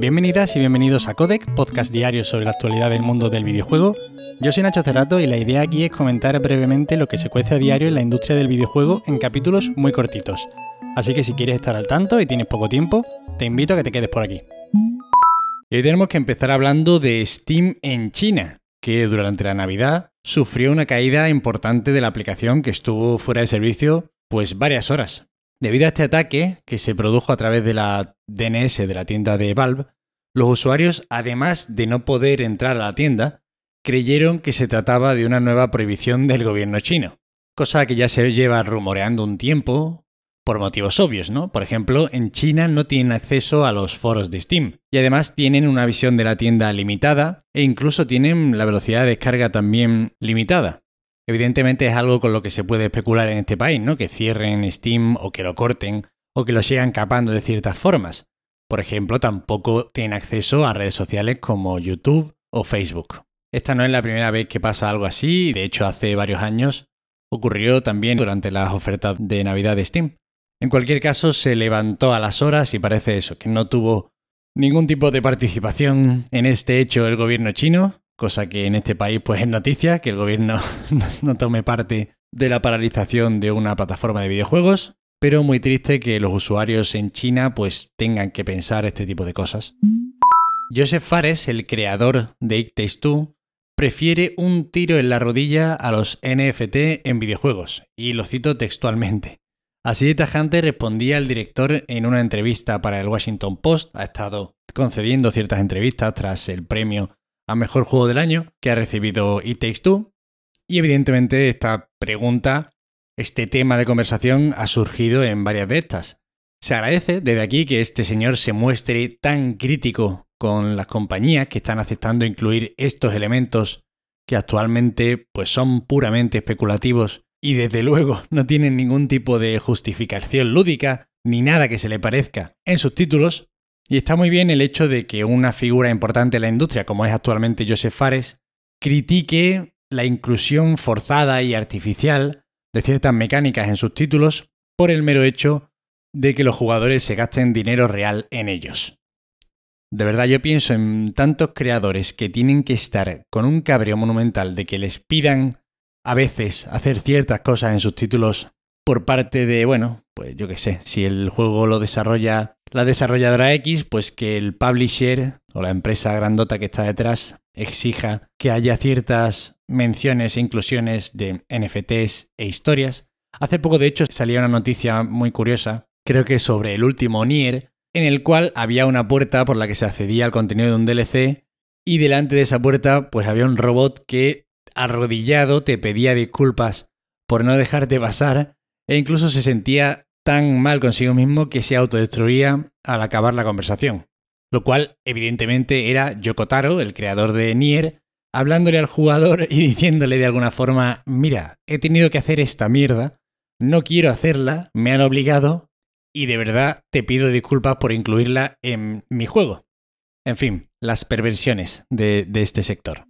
Bienvenidas y bienvenidos a Codec, podcast diario sobre la actualidad del mundo del videojuego. Yo soy Nacho Cerrato y la idea aquí es comentar brevemente lo que se cuece a diario en la industria del videojuego en capítulos muy cortitos. Así que si quieres estar al tanto y tienes poco tiempo, te invito a que te quedes por aquí. Y hoy tenemos que empezar hablando de Steam en China, que durante la Navidad sufrió una caída importante de la aplicación que estuvo fuera de servicio pues varias horas. Debido a este ataque, que se produjo a través de la DNS de la tienda de Valve, los usuarios, además de no poder entrar a la tienda, creyeron que se trataba de una nueva prohibición del gobierno chino, cosa que ya se lleva rumoreando un tiempo, por motivos obvios, ¿no? Por ejemplo, en China no tienen acceso a los foros de Steam y además tienen una visión de la tienda limitada e incluso tienen la velocidad de descarga también limitada. Evidentemente es algo con lo que se puede especular en este país, ¿no? Que cierren Steam o que lo corten o que lo sigan capando de ciertas formas. Por ejemplo, tampoco tienen acceso a redes sociales como YouTube o Facebook. Esta no es la primera vez que pasa algo así, de hecho hace varios años ocurrió también durante las ofertas de Navidad de Steam. En cualquier caso, se levantó a las horas y parece eso, que no tuvo ningún tipo de participación en este hecho el gobierno chino, cosa que en este país pues es noticia, que el gobierno no tome parte de la paralización de una plataforma de videojuegos, pero muy triste que los usuarios en China pues tengan que pensar este tipo de cosas. Joseph Fares, el creador de It Takes Two, prefiere un tiro en la rodilla a los NFT en videojuegos, y lo cito textualmente. Así de tajante respondía el director en una entrevista para el Washington Post. Ha estado concediendo ciertas entrevistas tras el premio a Mejor Juego del Año que ha recibido It Takes Two. Y evidentemente esta pregunta, este tema de conversación ha surgido en varias de estas. Se agradece desde aquí que este señor se muestre tan crítico con las compañías que están aceptando incluir estos elementos que actualmente pues son puramente especulativos y desde luego no tienen ningún tipo de justificación lúdica ni nada que se le parezca en sus títulos. Y está muy bien el hecho de que una figura importante en la industria, como es actualmente Joseph Fares, critique la inclusión forzada y artificial de ciertas mecánicas en sus títulos por el mero hecho de que los jugadores se gasten dinero real en ellos. De verdad yo pienso en tantos creadores que tienen que estar con un cabreo monumental de que les pidan a veces hacer ciertas cosas en sus títulos por parte de, bueno, pues yo qué sé, si el juego lo desarrolla la desarrolladora X, pues que el publisher o la empresa grandota que está detrás exija que haya ciertas menciones e inclusiones de NFTs e historias. Hace poco, de hecho, salía una noticia muy curiosa, creo que sobre el último Nier, en el cual había una puerta por la que se accedía al contenido de un DLC y delante de esa puerta pues había un robot que arrodillado te pedía disculpas por no dejarte pasar e incluso se sentía tan mal consigo mismo que se autodestruía al acabar la conversación. Lo cual, evidentemente, era Yokotaro, el creador de Nier, hablándole al jugador y diciéndole de alguna forma, mira, he tenido que hacer esta mierda, no quiero hacerla, me han obligado y de verdad te pido disculpas por incluirla en mi juego. En fin, las perversiones de, de este sector.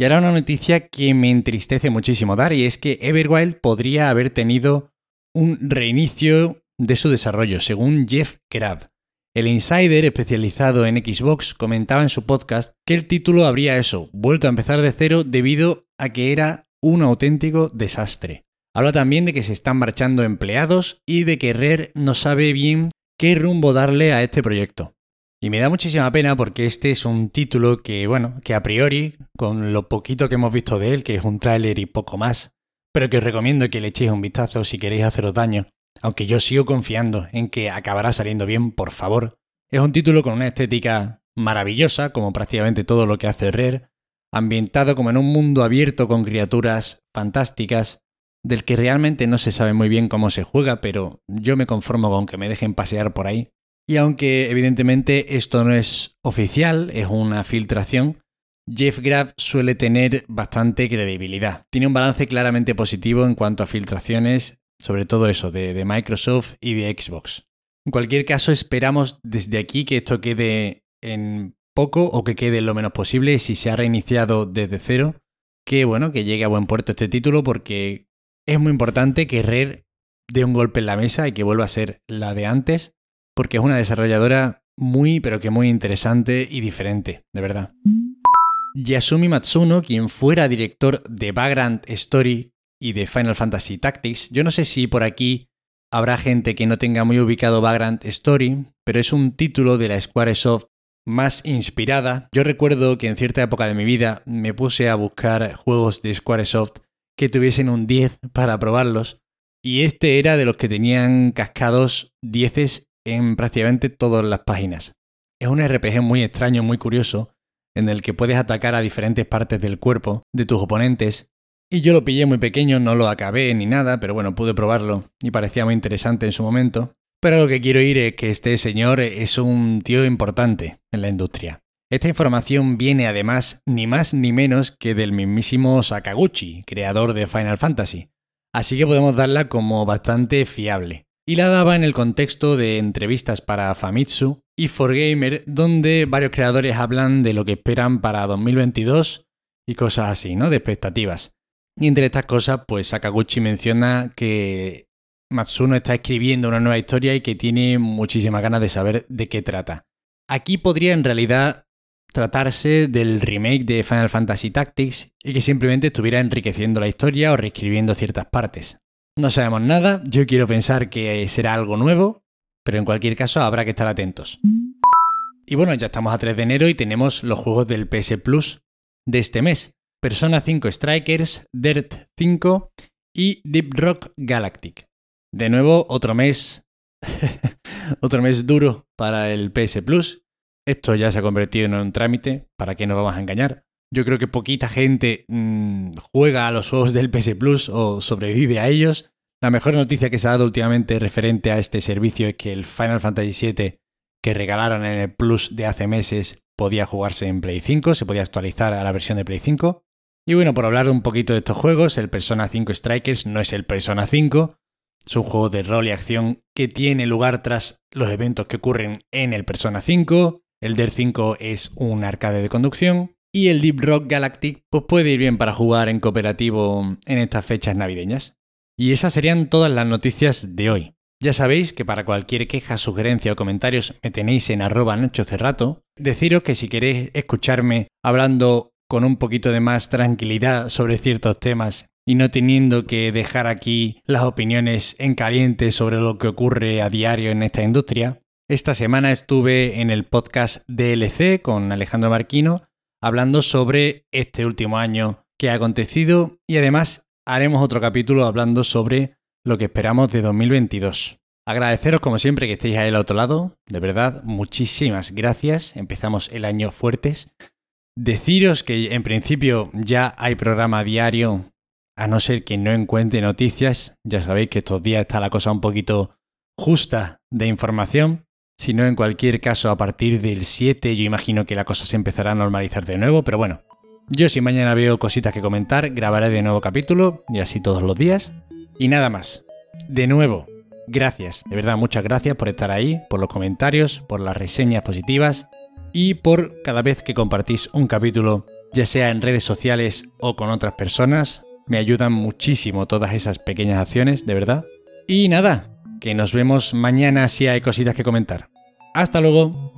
Y ahora una noticia que me entristece muchísimo dar y es que Everwild podría haber tenido un reinicio de su desarrollo, según Jeff Grab. El insider especializado en Xbox comentaba en su podcast que el título habría eso, vuelto a empezar de cero debido a que era un auténtico desastre. Habla también de que se están marchando empleados y de que Rare no sabe bien qué rumbo darle a este proyecto. Y me da muchísima pena porque este es un título que, bueno, que a priori, con lo poquito que hemos visto de él, que es un tráiler y poco más, pero que os recomiendo que le echéis un vistazo si queréis haceros daño, aunque yo sigo confiando en que acabará saliendo bien, por favor. Es un título con una estética maravillosa, como prácticamente todo lo que hace Rare, ambientado como en un mundo abierto con criaturas fantásticas, del que realmente no se sabe muy bien cómo se juega, pero yo me conformo con que me dejen pasear por ahí y aunque evidentemente esto no es oficial, es una filtración, Jeff Grab suele tener bastante credibilidad. Tiene un balance claramente positivo en cuanto a filtraciones, sobre todo eso, de, de, Microsoft y de Xbox. En cualquier caso, esperamos desde aquí que esto quede en poco o que quede lo menos posible si se ha reiniciado desde cero. Que bueno, que llegue a buen puerto este título porque es muy importante que Rare dé un golpe en la mesa y que vuelva a ser la de antes porque es una desarrolladora muy, pero que muy interesante y diferente, de verdad. Yasumi Matsuno, quien fuera director de Vagrant Story y de Final Fantasy Tactics, yo no sé si por aquí habrá gente que no tenga muy ubicado Vagrant Story, pero es un título de la Squaresoft más inspirada. Yo recuerdo que en cierta época de mi vida me puse a buscar juegos de Squaresoft que tuviesen un 10 para probarlos, y este era de los que tenían cascados 10 en prácticamente todas las páginas. Es un RPG muy extraño, muy curioso, en el que puedes atacar a diferentes partes del cuerpo de tus oponentes. Y yo lo pillé muy pequeño, no lo acabé ni nada, pero bueno, pude probarlo y parecía muy interesante en su momento. Pero lo que quiero ir es que este señor es un tío importante en la industria. Esta información viene además ni más ni menos que del mismísimo Sakaguchi, creador de Final Fantasy. Así que podemos darla como bastante fiable y la daba en el contexto de entrevistas para Famitsu y 4Gamer, donde varios creadores hablan de lo que esperan para 2022 y cosas así, ¿no? De expectativas. Y entre estas cosas, pues Sakaguchi menciona que Matsuno está escribiendo una nueva historia y que tiene muchísimas ganas de saber de qué trata. Aquí podría en realidad tratarse del remake de Final Fantasy Tactics y que simplemente estuviera enriqueciendo la historia o reescribiendo ciertas partes. No sabemos nada, yo quiero pensar que será algo nuevo, pero en cualquier caso habrá que estar atentos. Y bueno, ya estamos a 3 de enero y tenemos los juegos del PS Plus de este mes. Persona 5 Strikers, Dirt 5 y Deep Rock Galactic. De nuevo, otro mes. otro mes duro para el PS Plus. Esto ya se ha convertido en un trámite, ¿para qué nos vamos a engañar? Yo creo que poquita gente mmm, juega a los juegos del PS Plus o sobrevive a ellos. La mejor noticia que se ha dado últimamente referente a este servicio es que el Final Fantasy VII que regalaron en el Plus de hace meses podía jugarse en Play 5, se podía actualizar a la versión de Play 5. Y bueno, por hablar un poquito de estos juegos, el Persona 5 Strikers no es el Persona 5, es un juego de rol y acción que tiene lugar tras los eventos que ocurren en el Persona 5. El DER 5 es un arcade de conducción. Y el Deep Rock Galactic pues puede ir bien para jugar en cooperativo en estas fechas navideñas. Y esas serían todas las noticias de hoy. Ya sabéis que para cualquier queja, sugerencia o comentarios me tenéis en arroba Nacho Cerrato. Deciros que si queréis escucharme hablando con un poquito de más tranquilidad sobre ciertos temas y no teniendo que dejar aquí las opiniones en caliente sobre lo que ocurre a diario en esta industria, esta semana estuve en el podcast DLC con Alejandro Marquino hablando sobre este último año que ha acontecido y además haremos otro capítulo hablando sobre lo que esperamos de 2022. Agradeceros como siempre que estéis ahí al otro lado, de verdad, muchísimas gracias, empezamos el año fuertes. Deciros que en principio ya hay programa diario, a no ser que no encuentre noticias, ya sabéis que estos días está la cosa un poquito justa de información, si no, en cualquier caso, a partir del 7 yo imagino que la cosa se empezará a normalizar de nuevo, pero bueno. Yo si mañana veo cositas que comentar, grabaré de nuevo capítulo y así todos los días. Y nada más. De nuevo, gracias, de verdad muchas gracias por estar ahí, por los comentarios, por las reseñas positivas y por cada vez que compartís un capítulo, ya sea en redes sociales o con otras personas. Me ayudan muchísimo todas esas pequeñas acciones, de verdad. Y nada, que nos vemos mañana si hay cositas que comentar. Hasta luego.